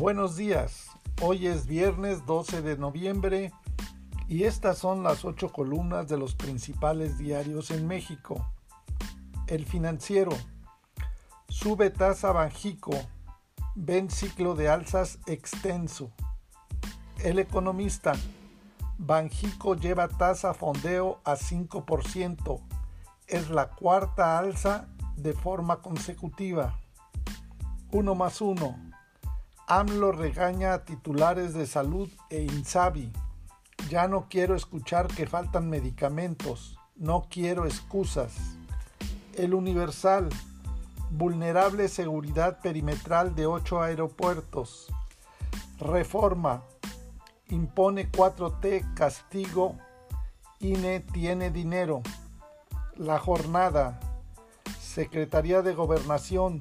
Buenos días, hoy es viernes 12 de noviembre y estas son las ocho columnas de los principales diarios en México. El financiero. Sube tasa Banjico. Ven ciclo de alzas extenso. El economista. Banjico lleva tasa fondeo a 5%. Es la cuarta alza de forma consecutiva. Uno más uno. AMLO regaña a titulares de salud e INSABI. Ya no quiero escuchar que faltan medicamentos. No quiero excusas. El Universal. Vulnerable seguridad perimetral de ocho aeropuertos. Reforma. Impone 4T castigo. INE tiene dinero. La jornada. Secretaría de Gobernación.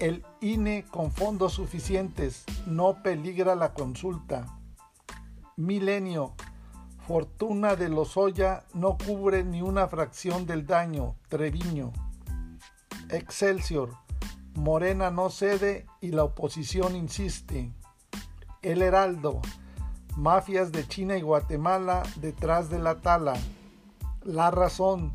El INE con fondos suficientes. No peligra la consulta. Milenio. Fortuna de Lozoya no cubre ni una fracción del daño. Treviño. Excelsior. Morena no cede y la oposición insiste. El Heraldo. Mafias de China y Guatemala detrás de la tala. La razón.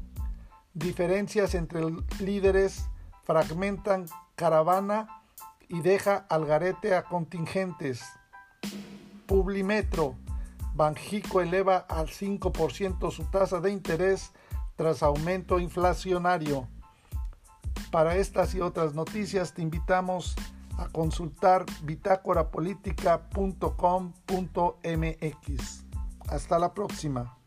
Diferencias entre líderes fragmentan caravana y deja al garete a contingentes. Publimetro. Banjico eleva al 5% su tasa de interés tras aumento inflacionario. Para estas y otras noticias te invitamos a consultar bitácorapolítica.com.mx. Hasta la próxima.